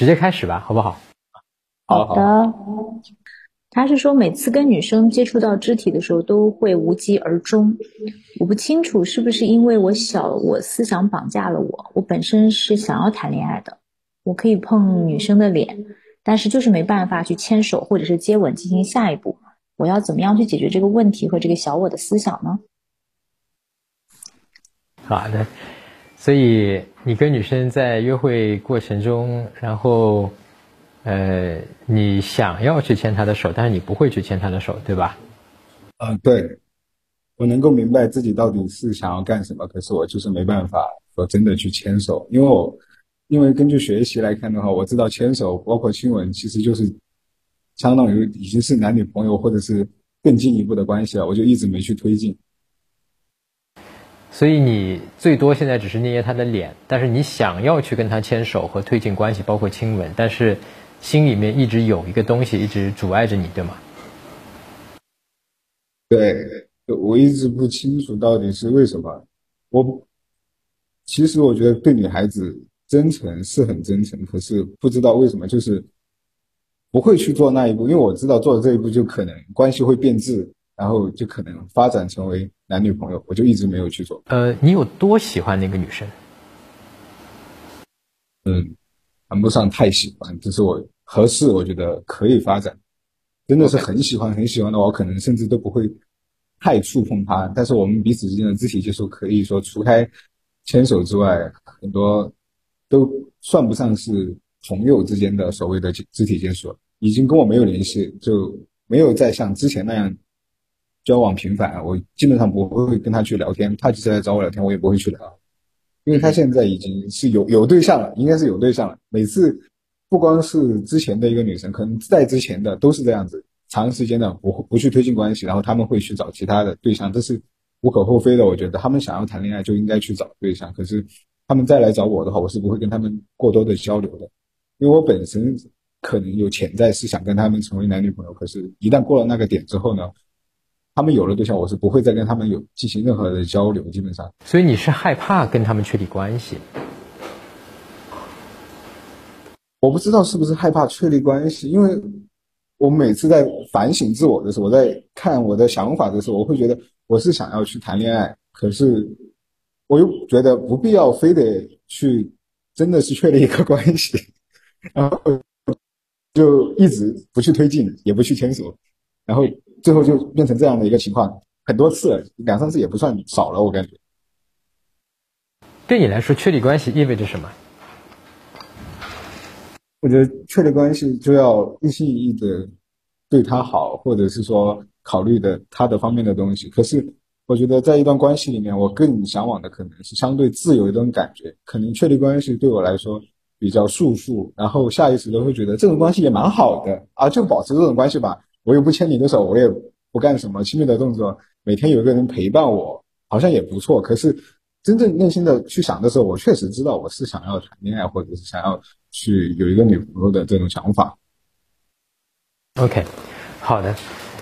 直接开始吧，好不好？好的。他是说每次跟女生接触到肢体的时候都会无疾而终，我不清楚是不是因为我小，我思想绑架了我。我本身是想要谈恋爱的，我可以碰女生的脸，但是就是没办法去牵手或者是接吻进行下一步。我要怎么样去解决这个问题和这个小我的思想呢？好的，所以你跟女生在约会过程中，然后。呃，你想要去牵她的手，但是你不会去牵她的手，对吧？嗯，对，我能够明白自己到底是想要干什么，可是我就是没办法说真的去牵手，因为我因为根据学习来看的话，我知道牵手包括亲吻，其实就是相当于已经是男女朋友或者是更进一步的关系了，我就一直没去推进。所以你最多现在只是捏捏她的脸，但是你想要去跟她牵手和推进关系，包括亲吻，但是。心里面一直有一个东西一直阻碍着你，对吗？对，我一直不清楚到底是为什么。我其实我觉得对女孩子真诚是很真诚，可是不知道为什么就是不会去做那一步，因为我知道做了这一步就可能关系会变质，然后就可能发展成为男女朋友，我就一直没有去做。呃，你有多喜欢那个女生？嗯。谈不上太喜欢，只是我合适，我觉得可以发展。真的是很喜欢很喜欢的话，我可能甚至都不会太触碰他。但是我们彼此之间的肢体接触，可以说除开牵手之外，很多都算不上是朋友之间的所谓的肢体接触。已经跟我没有联系，就没有再像之前那样交往频繁。我基本上不会跟他去聊天，他即使来找我聊天，我也不会去聊。因为他现在已经是有有对象了，应该是有对象了。每次不光是之前的一个女生，可能在之前的都是这样子，长时间的不不去推进关系，然后他们会去找其他的对象，这是无可厚非的。我觉得他们想要谈恋爱就应该去找对象，可是他们再来找我的话，我是不会跟他们过多的交流的，因为我本身可能有潜在是想跟他们成为男女朋友，可是一旦过了那个点之后呢？他们有了对象，我是不会再跟他们有进行任何的交流，基本上。所以你是害怕跟他们确立关系？我不知道是不是害怕确立关系，因为我每次在反省自我的时候，我在看我的想法的时候，我会觉得我是想要去谈恋爱，可是我又觉得不必要非得去真的是确立一个关系，然后就一直不去推进，也不去牵手，然后。最后就变成这样的一个情况，很多次，两三次也不算少了，我感觉。对你来说，确立关系意味着什么？我觉得确立关系就要一心一意的对他好，或者是说考虑的他的方面的东西。可是，我觉得在一段关系里面，我更向往的可能是相对自由一种感觉。可能确立关系对我来说比较束缚，然后下意识的会觉得这种关系也蛮好的啊，就保持这种关系吧。我又不牵你的手，我也不干什么亲密的动作，每天有一个人陪伴我，好像也不错。可是真正内心的去想的时候，我确实知道我是想要谈恋爱，或者是想要去有一个女朋友的这种想法。OK，好的。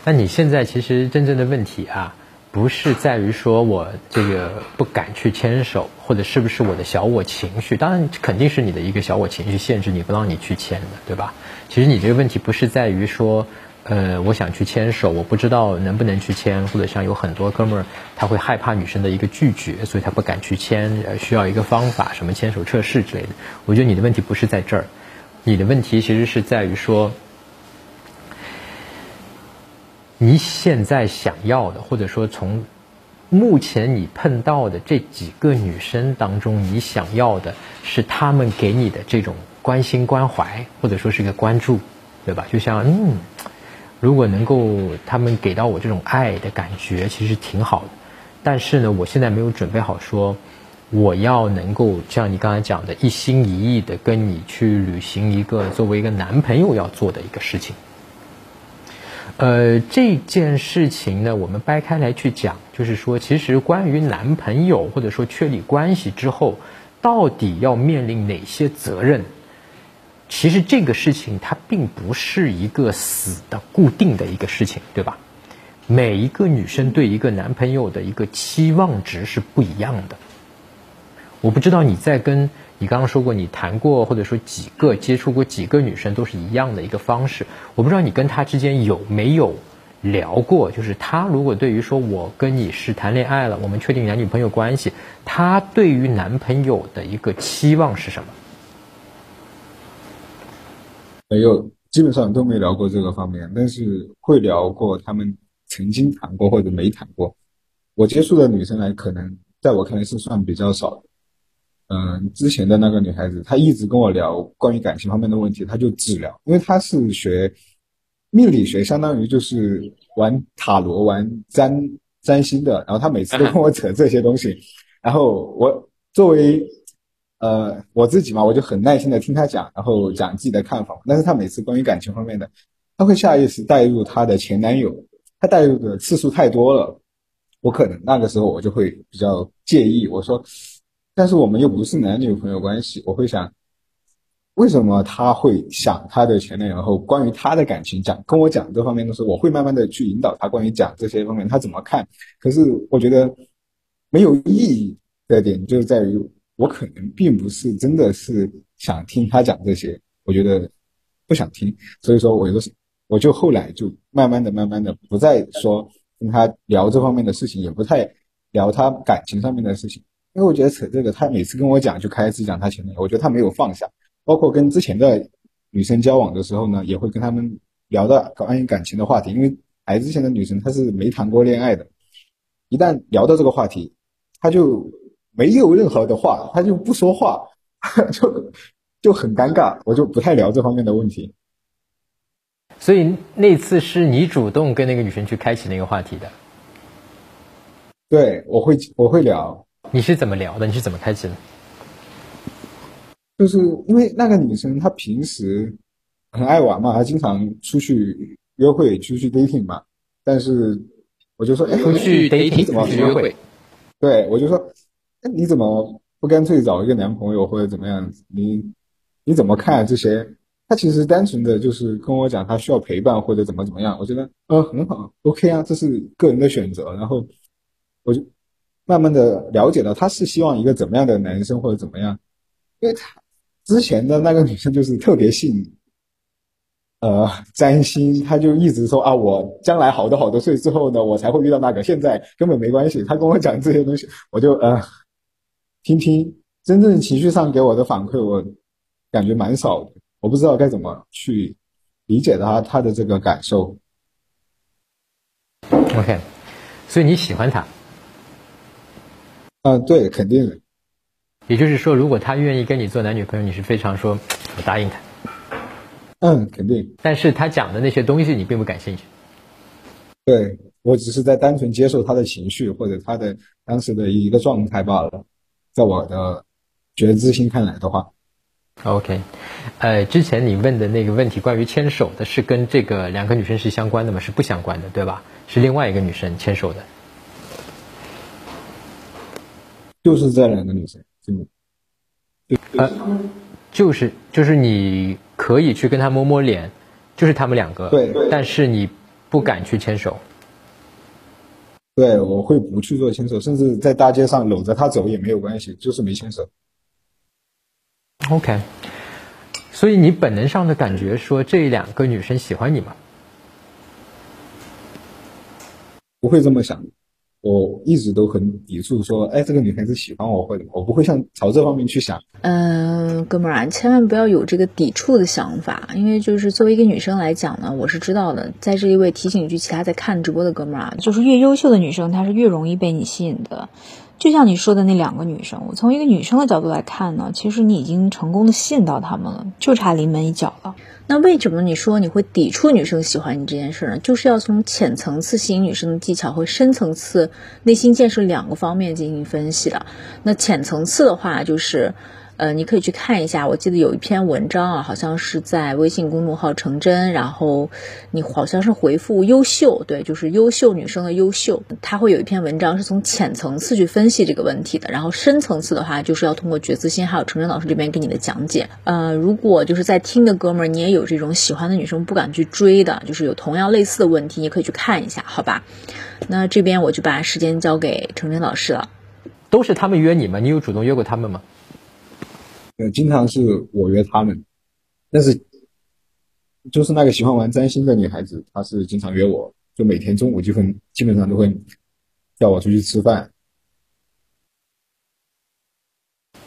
那你现在其实真正的问题啊，不是在于说我这个不敢去牵手，或者是不是我的小我情绪？当然肯定是你的一个小我情绪限制你不让你去牵的，对吧？其实你这个问题不是在于说。呃，我想去牵手，我不知道能不能去牵，或者像有很多哥们儿，他会害怕女生的一个拒绝，所以他不敢去牵，呃，需要一个方法，什么牵手测试之类的。我觉得你的问题不是在这儿，你的问题其实是在于说，你现在想要的，或者说从目前你碰到的这几个女生当中，你想要的是她们给你的这种关心关怀，或者说是一个关注，对吧？就像嗯。如果能够他们给到我这种爱的感觉，其实挺好的。但是呢，我现在没有准备好说，我要能够像你刚才讲的，一心一意的跟你去履行一个作为一个男朋友要做的一个事情。呃，这件事情呢，我们掰开来去讲，就是说，其实关于男朋友或者说确立关系之后，到底要面临哪些责任？其实这个事情它并不是一个死的固定的一个事情，对吧？每一个女生对一个男朋友的一个期望值是不一样的。我不知道你在跟你刚刚说过你谈过或者说几个接触过几个女生都是一样的一个方式，我不知道你跟她之间有没有聊过，就是她如果对于说我跟你是谈恋爱了，我们确定男女朋友关系，她对于男朋友的一个期望是什么？没有，基本上都没聊过这个方面，但是会聊过他们曾经谈过或者没谈过。我接触的女生来，可能在我看来是算比较少的。嗯，之前的那个女孩子，她一直跟我聊关于感情方面的问题，她就只聊，因为她是学命理学，相当于就是玩塔罗、玩占占星的，然后她每次都跟我扯这些东西，然后我作为呃我自己嘛，我就很耐心的听她讲，然后讲自己的看法。但是她每次关于感情方面的，她会下意识带入她的前男友，她带入的次数太多了，我可能那个时候我就会比较介意，我说。但是我们又不是男女朋友关系，我会想，为什么他会想他的前男友？然后关于他的感情讲跟我讲这方面的时候，我会慢慢的去引导他关于讲这些方面他怎么看。可是我觉得没有意义的点就是在于，我可能并不是真的是想听他讲这些，我觉得不想听。所以说，我就是我就后来就慢慢的、慢慢的不再说跟他聊这方面的事情，也不太聊他感情上面的事情。因为我觉得扯这个，他每次跟我讲就开始讲他前男友，我觉得他没有放下。包括跟之前的女生交往的时候呢，也会跟他们聊到关于感情的话题。因为来之前的女生她是没谈过恋爱的，一旦聊到这个话题，她就没有任何的话，他就不说话，就就很尴尬。我就不太聊这方面的问题。所以那次是你主动跟那个女生去开启那个话题的？对，我会我会聊。你是怎么聊的？你是怎么开启的？就是因为那个女生她平时很爱玩嘛，她经常出去约会，出去 dating 嘛。但是我就说，哎，出去 dating 怎么约会？对，我就说，哎，那你怎么不干脆找一个男朋友或者怎么样？你你怎么看这些？她其实单纯的就是跟我讲，她需要陪伴或者怎么怎么样。我觉得，呃，很好，OK 啊，这是个人的选择。然后我就。慢慢的了解到他是希望一个怎么样的男生或者怎么样，因为他之前的那个女生就是特别信，呃占星，他就一直说啊我将来好多好多岁之后呢我才会遇到那个，现在根本没关系。他跟我讲这些东西，我就呃听听，真正情绪上给我的反馈，我感觉蛮少的，我不知道该怎么去理解他他的这个感受。OK，所以你喜欢他。嗯，对，肯定的。也就是说，如果他愿意跟你做男女朋友，你是非常说，我答应他。嗯，肯定。但是他讲的那些东西，你并不感兴趣。对我只是在单纯接受他的情绪或者他的当时的一个状态罢了。在我的觉知心看来的话，OK。呃，之前你问的那个问题，关于牵手的，是跟这个两个女生是相关的吗？是不相关的，对吧？是另外一个女生牵手的。就是这两个女生，就呃，就是就是你可以去跟她摸摸脸，就是他们两个，对，但是你不敢去牵手。对，我会不去做牵手，甚至在大街上搂着她走也没有关系，就是没牵手。OK，所以你本能上的感觉说这两个女生喜欢你吗？不会这么想。我一直都很抵触，说，哎，这个女孩子喜欢我，或者我不会像朝这方面去想。嗯，哥们儿啊，千万不要有这个抵触的想法，因为就是作为一个女生来讲呢，我是知道的。在这一位提醒一句，其他在看直播的哥们儿啊，就是越优秀的女生，她是越容易被你吸引的。就像你说的那两个女生，我从一个女生的角度来看呢，其实你已经成功的吸引到她们了，就差临门一脚了。那为什么你说你会抵触女生喜欢你这件事呢？就是要从浅层次吸引女生的技巧和深层次内心建设两个方面进行分析的。那浅层次的话，就是。呃，你可以去看一下，我记得有一篇文章啊，好像是在微信公众号“成真”，然后你好像是回复“优秀”，对，就是优秀女生的优秀，他会有一篇文章是从浅层次去分析这个问题的，然后深层次的话，就是要通过觉自心还有成真老师这边给你的讲解。呃，如果就是在听的哥们儿，你也有这种喜欢的女生不敢去追的，就是有同样类似的问题，你可以去看一下，好吧？那这边我就把时间交给成真老师了。都是他们约你吗？你有主动约过他们吗？呃，经常是我约他们，但是就是那个喜欢玩占星的女孩子，她是经常约我，就每天中午就会基本上都会叫我出去吃饭。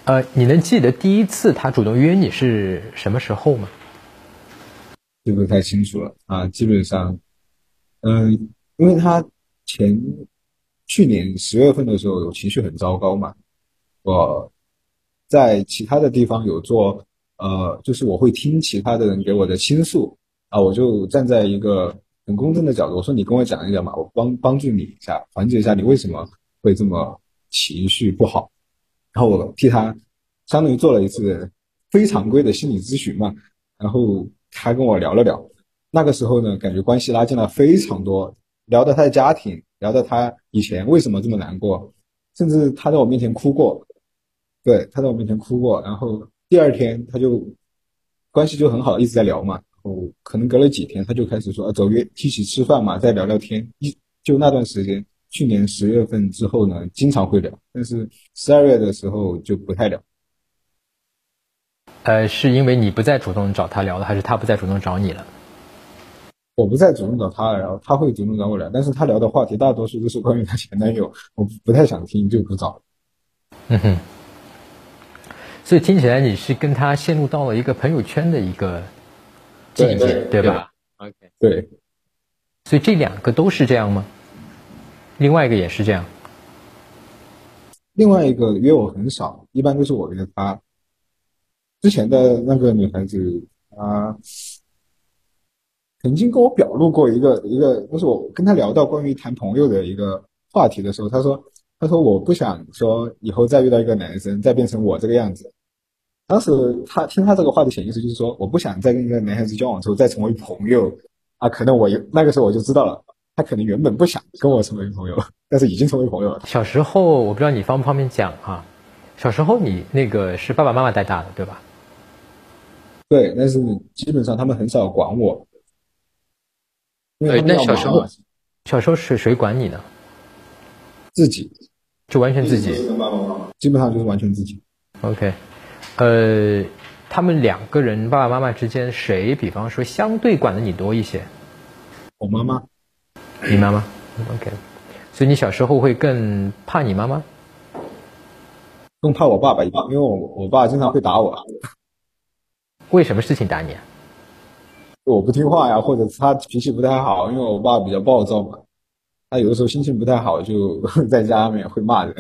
呃，你能记得第一次她主动约你是什么时候吗？记不太清楚了啊，基本上，嗯，因为她前去年十月份的时候情绪很糟糕嘛，我。在其他的地方有做，呃，就是我会听其他的人给我的倾诉。啊，我就站在一个很公正的角度，我说你跟我讲一讲嘛，我帮帮助你一下，缓解一下你为什么会这么情绪不好，然后我替他相当于做了一次非常规的心理咨询嘛，然后他跟我聊了聊，那个时候呢，感觉关系拉近了非常多，聊到他的家庭，聊到他以前为什么这么难过，甚至他在我面前哭过。对，他在我面前哭过，然后第二天他就关系就很好，一直在聊嘛。然后可能隔了几天，他就开始说走约一起吃饭嘛，再聊聊天。一就那段时间，去年十月份之后呢，经常会聊，但是十二月的时候就不太聊。呃，是因为你不再主动找他聊了，还是他不再主动找你了？我不再主动找他了，然后他会主动找我聊，但是他聊的话题大多数都是关于他前男友，我不太想听，就不找。嗯哼。所以听起来你是跟他陷入到了一个朋友圈的一个境界，对吧？OK，对。所以这两个都是这样吗？另外一个也是这样。另外一个约我很少，一般都是我约他。之前的那个女孩子她，曾经跟我表露过一个一个，就是我跟她聊到关于谈朋友的一个话题的时候，她说：“她说我不想说以后再遇到一个男生，再变成我这个样子。”当时他听他这个话的潜意识就是说，我不想再跟一个男孩子交往之后再成为朋友啊。可能我那个时候我就知道了，他可能原本不想跟我成为朋友，但是已经成为朋友了。小时候我不知道你方不方便讲啊？小时候你那个是爸爸妈妈带大的对吧？对，但是基本上他们很少管我。对，那小时候小时候谁谁管你呢？自己，就完全自己，基本上就是完全自己。OK。呃，他们两个人爸爸妈妈之间谁，比方说相对管的你多一些？我妈妈，你妈妈，OK。所以你小时候会更怕你妈妈？更怕我爸爸因为我我爸经常会打我。为什么事情打你？啊？我不听话呀，或者他脾气不太好，因为我爸比较暴躁嘛。他有的时候心情不太好，就 在家里面会骂人。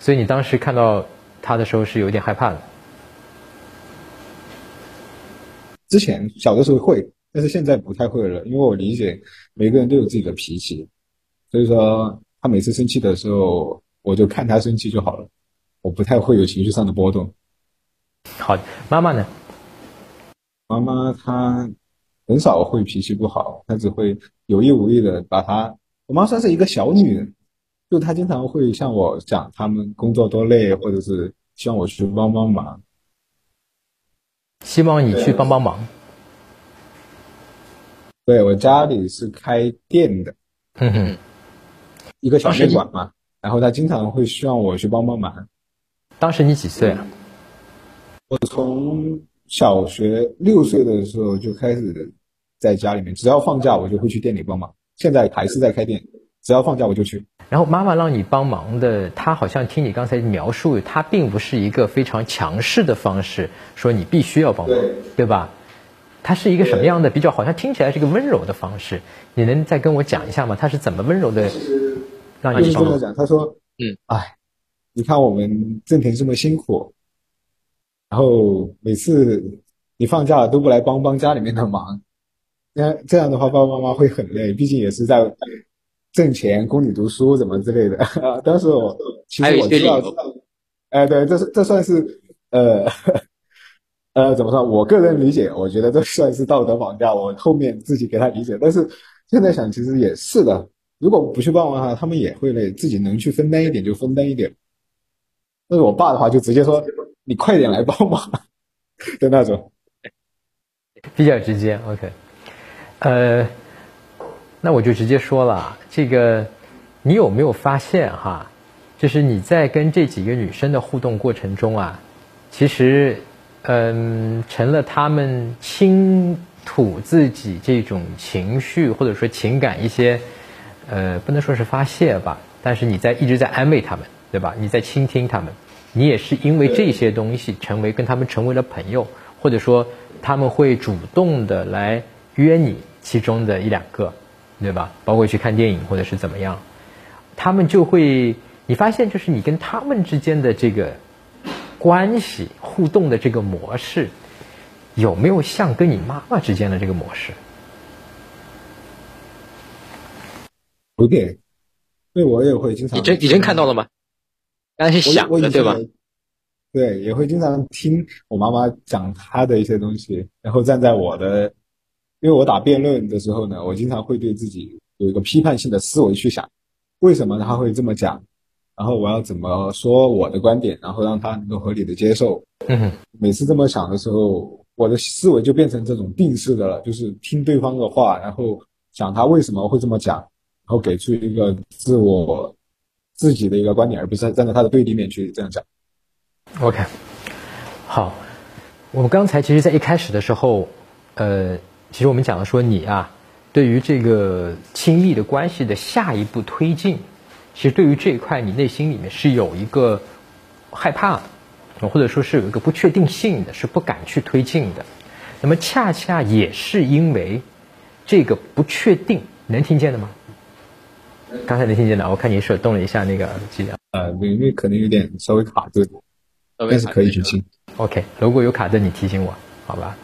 所以你当时看到。他的时候是有点害怕的。之前小的时候会，但是现在不太会了，因为我理解每个人都有自己的脾气，所以说他每次生气的时候，我就看他生气就好了，我不太会有情绪上的波动。好，妈妈呢？妈妈她很少会脾气不好，她只会有意无意的把她。我妈算是一个小女人。就他经常会向我讲他们工作多累，或者是希望我去帮帮忙，希望你去帮帮忙。对我家里是开店的，哼哼，一个小面馆嘛，然后他经常会希望我去帮帮忙。当时你几岁啊？我从小学六岁的时候就开始在家里面，只要放假我就会去店里帮忙。现在还是在开店，只要放假我就去。然后妈妈让你帮忙的，她好像听你刚才描述，她并不是一个非常强势的方式，说你必须要帮忙，对吧？她是一个什么样的？比较好像听起来是一个温柔的方式，你能再跟我讲一下吗？她是怎么温柔的让你帮忙？讲，她说，嗯，哎，你看我们郑田这么辛苦，然后每次你放假了都不来帮帮家里面的忙，那这样的话爸爸妈妈会很累，毕竟也是在。挣钱供你读书怎么之类的啊？当时我其实我知道，哎，对，这是这算是呃呃怎么说？我个人理解，我觉得这算是道德绑架。我后面自己给他理解，但是现在想，其实也是的。如果不去帮忙的话，他们也会累，自己能去分担一点就分担一点。但是我爸的话就直接说：“你快点来帮忙。”的那种，比较直接。OK，呃。那我就直接说了，这个你有没有发现哈？就是你在跟这几个女生的互动过程中啊，其实，嗯，成了他们倾吐自己这种情绪或者说情感一些，呃，不能说是发泄吧，但是你在一直在安慰他们，对吧？你在倾听他们，你也是因为这些东西成为跟他们成为了朋友，或者说他们会主动的来约你其中的一两个，对吧？包括去看电影或者是怎么样，他们就会，你发现就是你跟他们之间的这个关系互动的这个模式。有没有像跟你妈妈之间的这个模式？有点，对我也会经常。你真你真看到了吗？刚才想的对吧？对，也会经常听我妈妈讲她的一些东西，然后站在我的，因为我打辩论的时候呢，我经常会对自己有一个批判性的思维去想，为什么他会这么讲，然后我要怎么说我的观点，然后让他能够合理的接受。嗯，每次这么想的时候。我的思维就变成这种定式的了，就是听对方的话，然后想他为什么会这么讲，然后给出一个自我自己的一个观点，而不是站在他的对立面去这样讲。OK，好，我们刚才其实，在一开始的时候，呃，其实我们讲的说你啊，对于这个亲密的关系的下一步推进，其实对于这一块，你内心里面是有一个害怕。或者说是有一个不确定性的，是不敢去推进的。那么恰恰也是因为这个不确定，能听见的吗？刚才能听见的，我看你手动了一下那个耳机啊。呃，因为可能有点稍微卡顿，但是可以去听。OK，如果有卡顿，你提醒我，好吧？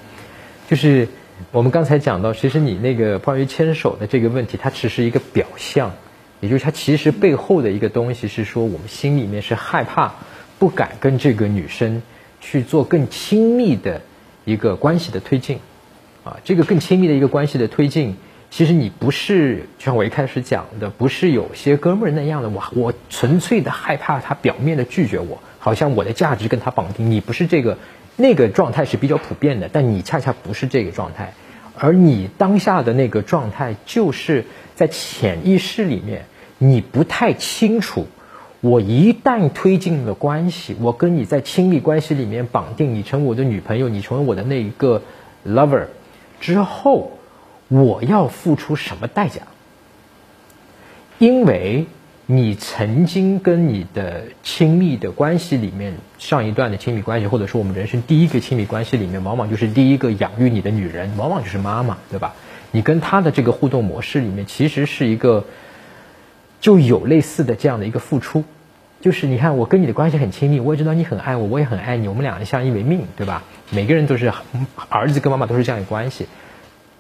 就是我们刚才讲到，其实你那个关于牵手的这个问题，它只是一个表象，也就是它其实背后的一个东西是说，我们心里面是害怕。不敢跟这个女生去做更亲密的一个关系的推进，啊，这个更亲密的一个关系的推进，其实你不是就像我一开始讲的，不是有些哥们儿那样的，我我纯粹的害怕他表面的拒绝我，好像我的价值跟他绑定，你不是这个，那个状态是比较普遍的，但你恰恰不是这个状态，而你当下的那个状态，就是在潜意识里面，你不太清楚。我一旦推进了关系，我跟你在亲密关系里面绑定，你成为我的女朋友，你成为我的那一个 lover 之后，我要付出什么代价？因为你曾经跟你的亲密的关系里面，上一段的亲密关系，或者说我们人生第一个亲密关系里面，往往就是第一个养育你的女人，往往就是妈妈，对吧？你跟她的这个互动模式里面，其实是一个。就有类似的这样的一个付出，就是你看我跟你的关系很亲密，我也知道你很爱我，我也很爱你，我们两个相依为命，对吧？每个人都是儿子跟妈妈都是这样的关系，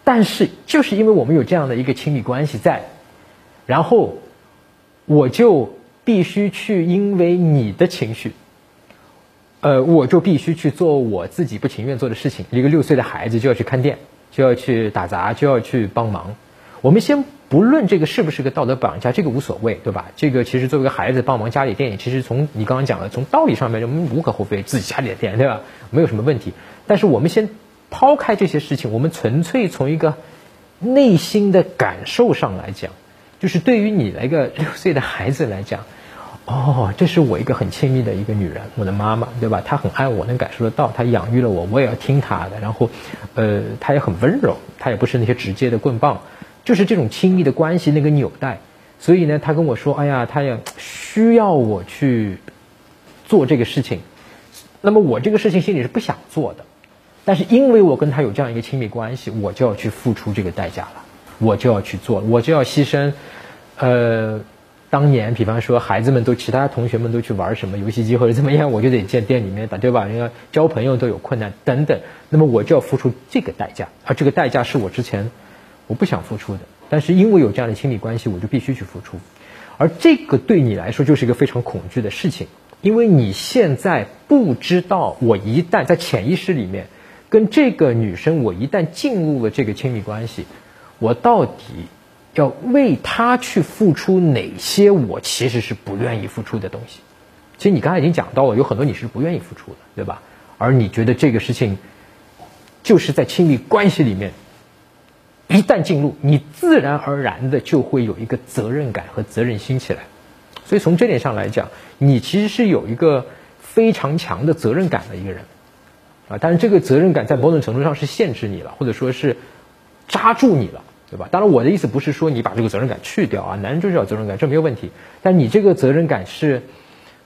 但是就是因为我们有这样的一个亲密关系在，然后我就必须去因为你的情绪，呃，我就必须去做我自己不情愿做的事情。一个六岁的孩子就要去看店，就要去打杂，就要去帮忙。我们先。不论这个是不是个道德绑架，这个无所谓，对吧？这个其实作为一个孩子帮忙家里店，其实从你刚刚讲的，从道理上面，我们无可厚非，自己家里的店，对吧？没有什么问题。但是我们先抛开这些事情，我们纯粹从一个内心的感受上来讲，就是对于你那个 六岁的孩子来讲，哦，这是我一个很亲密的一个女人，我的妈妈，对吧？她很爱我，能感受得到，她养育了我，我也要听她的。然后，呃，她也很温柔，她也不是那些直接的棍棒。就是这种亲密的关系那个纽带，所以呢，她跟我说：“哎呀，她也需要我去做这个事情。”那么我这个事情心里是不想做的，但是因为我跟她有这样一个亲密关系，我就要去付出这个代价了，我就要去做，我就要牺牲。呃，当年比方说孩子们都其他同学们都去玩什么游戏机或者怎么样，我就得见店里面打，对吧？人家交朋友都有困难等等，那么我就要付出这个代价，而这个代价是我之前。我不想付出的，但是因为有这样的亲密关系，我就必须去付出，而这个对你来说就是一个非常恐惧的事情，因为你现在不知道，我一旦在潜意识里面跟这个女生，我一旦进入了这个亲密关系，我到底要为他去付出哪些我其实是不愿意付出的东西？其实你刚才已经讲到了，有很多你是不愿意付出的，对吧？而你觉得这个事情就是在亲密关系里面。一旦进入，你自然而然的就会有一个责任感和责任心起来，所以从这点上来讲，你其实是有一个非常强的责任感的一个人，啊，但是这个责任感在某种程度上是限制你了，或者说是扎住你了，对吧？当然，我的意思不是说你把这个责任感去掉啊，男人就是要责任感，这没有问题。但你这个责任感是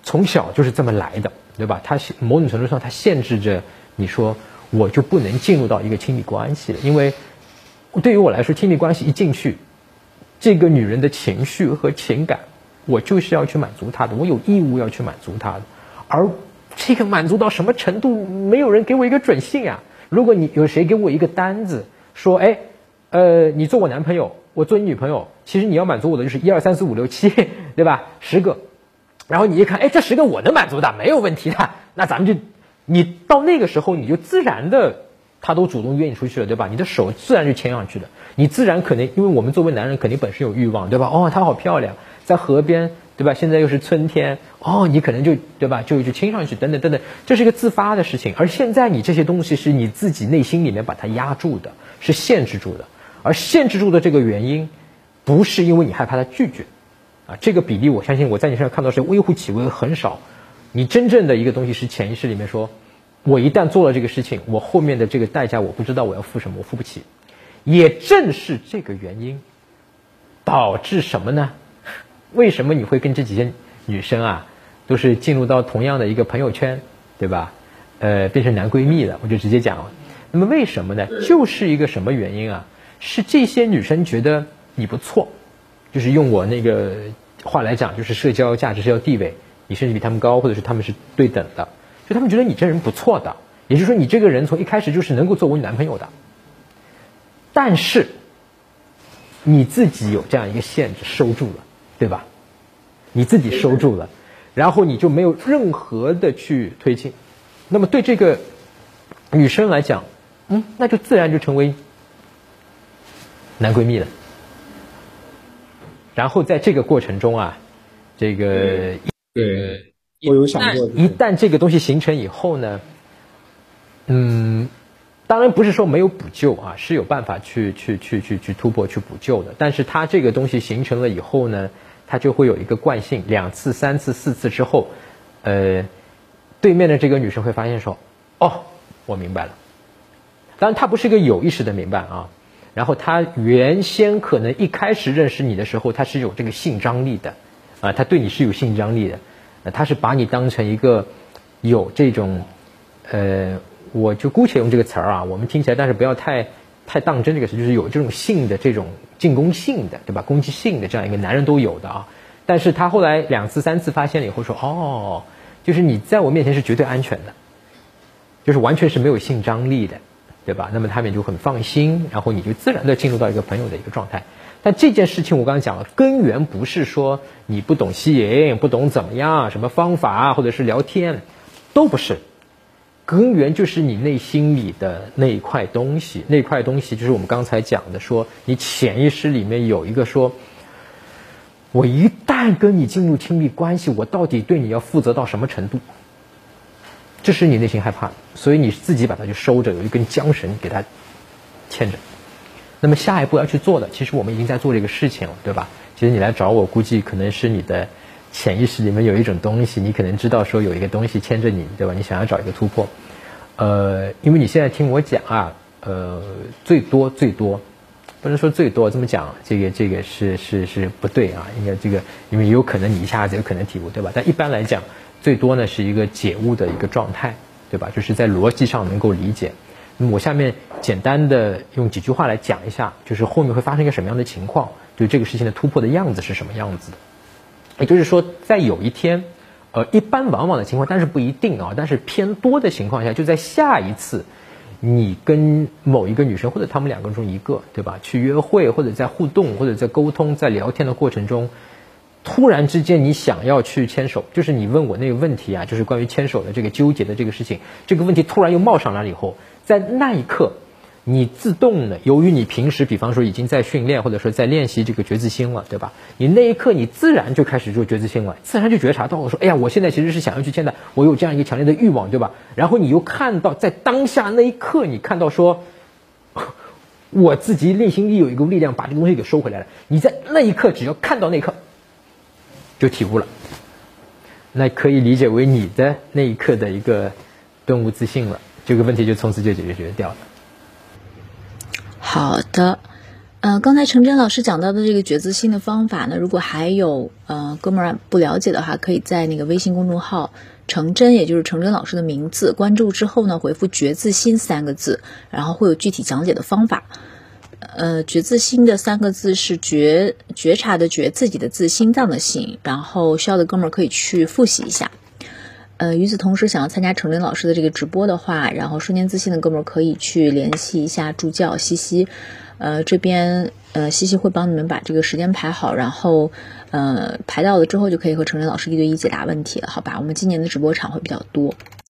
从小就是这么来的，对吧？它某种程度上它限制着你说我就不能进入到一个亲密关系了，因为对于我来说，亲密关系一进去，这个女人的情绪和情感。我就是要去满足她的，我有义务要去满足她的，而这个满足到什么程度，没有人给我一个准信啊。如果你有谁给我一个单子，说，哎，呃，你做我男朋友，我做你女朋友，其实你要满足我的就是一二三四五六七，对吧？十个，然后你一看，哎，这十个我能满足的，没有问题的，那咱们就，你到那个时候你就自然的，他都主动约你出去了，对吧？你的手自然就牵上去了，你自然可能，因为我们作为男人肯定本身有欲望，对吧？哦，她好漂亮。在河边，对吧？现在又是春天，哦，你可能就对吧，就就亲上去，等等等等，这是一个自发的事情。而现在你这些东西是你自己内心里面把它压住的，是限制住的。而限制住的这个原因，不是因为你害怕他拒绝，啊，这个比例我相信我在你身上看到是微乎其微，很少。你真正的一个东西是潜意识里面说，我一旦做了这个事情，我后面的这个代价我不知道我要付什么，我付不起。也正是这个原因，导致什么呢？为什么你会跟这几些女生啊，都是进入到同样的一个朋友圈，对吧？呃，变成男闺蜜了，我就直接讲了。那么为什么呢？就是一个什么原因啊？是这些女生觉得你不错，就是用我那个话来讲，就是社交价值、社交地位，你甚至比他们高，或者是他们是对等的，就他们觉得你这人不错的，也就是说你这个人从一开始就是能够做我男朋友的。但是你自己有这样一个限制，收住了。对吧？你自己收住了，然后你就没有任何的去推进，那么对这个女生来讲，嗯，那就自然就成为男闺蜜的。然后在这个过程中啊，这个对，我有想过，一旦这个东西形成以后呢，嗯。当然不是说没有补救啊，是有办法去去去去去突破去补救的。但是它这个东西形成了以后呢，它就会有一个惯性，两次、三次、四次之后，呃，对面的这个女生会发现说，哦，我明白了。当然，她不是一个有意识的明白啊。然后他原先可能一开始认识你的时候，他是有这个性张力的，啊，他对你是有性张力的，呃，她是把你当成一个有这种，呃。我就姑且用这个词儿啊，我们听起来，但是不要太太当真这个词，就是有这种性的这种进攻性的，对吧？攻击性的这样一个男人都有的啊。但是他后来两次三次发现了以后说，哦，就是你在我面前是绝对安全的，就是完全是没有性张力的，对吧？那么他们就很放心，然后你就自然的进入到一个朋友的一个状态。但这件事情我刚刚讲了，根源不是说你不懂吸引，不懂怎么样，什么方法或者是聊天，都不是。根源就是你内心里的那一块东西，那块东西就是我们刚才讲的，说你潜意识里面有一个说，我一旦跟你进入亲密关系，我到底对你要负责到什么程度？这是你内心害怕，所以你自己把它就收着，有一根缰绳给它牵着。那么下一步要去做的，其实我们已经在做这个事情了，对吧？其实你来找我，估计可能是你的。潜意识里面有一种东西，你可能知道说有一个东西牵着你，对吧？你想要找一个突破，呃，因为你现在听我讲啊，呃，最多最多，不能说最多这么讲，这个这个是是是不对啊，应该这个因为有可能你一下子有可能体悟，对吧？但一般来讲，最多呢是一个解悟的一个状态，对吧？就是在逻辑上能够理解。那么我下面简单的用几句话来讲一下，就是后面会发生一个什么样的情况，就这个事情的突破的样子是什么样子的。也就是说，在有一天，呃，一般往往的情况，但是不一定啊，但是偏多的情况下，就在下一次，你跟某一个女生或者他们两个中一个，对吧？去约会或者在互动或者在沟通在聊天的过程中，突然之间你想要去牵手，就是你问我那个问题啊，就是关于牵手的这个纠结的这个事情，这个问题突然又冒上来了以后，在那一刻。你自动的，由于你平时比方说已经在训练或者说在练习这个觉知心了，对吧？你那一刻你自然就开始做觉知心了，自然就觉察到我说，哎呀，我现在其实是想要去牵的，我有这样一个强烈的欲望，对吧？然后你又看到在当下那一刻，你看到说，我自己内心里有一个力量把这个东西给收回来了。你在那一刻只要看到那一刻，就体悟了。那可以理解为你的那一刻的一个顿悟自信了，这个问题就从此就解决掉了。好的，呃，刚才程真老师讲到的这个觉自信的方法呢，如果还有呃哥们儿不了解的话，可以在那个微信公众号程真，也就是程真老师的名字，关注之后呢，回复“觉自心”三个字，然后会有具体讲解的方法。呃，觉自心的三个字是觉觉察的觉，自己的自，心脏的心。然后需要的哥们儿可以去复习一下。呃，与此同时，想要参加程林老师的这个直播的话，然后瞬间自信的哥们儿可以去联系一下助教西西，呃，这边呃西西会帮你们把这个时间排好，然后呃排到了之后就可以和程林老师一对一解答问题了，好吧？我们今年的直播场会比较多。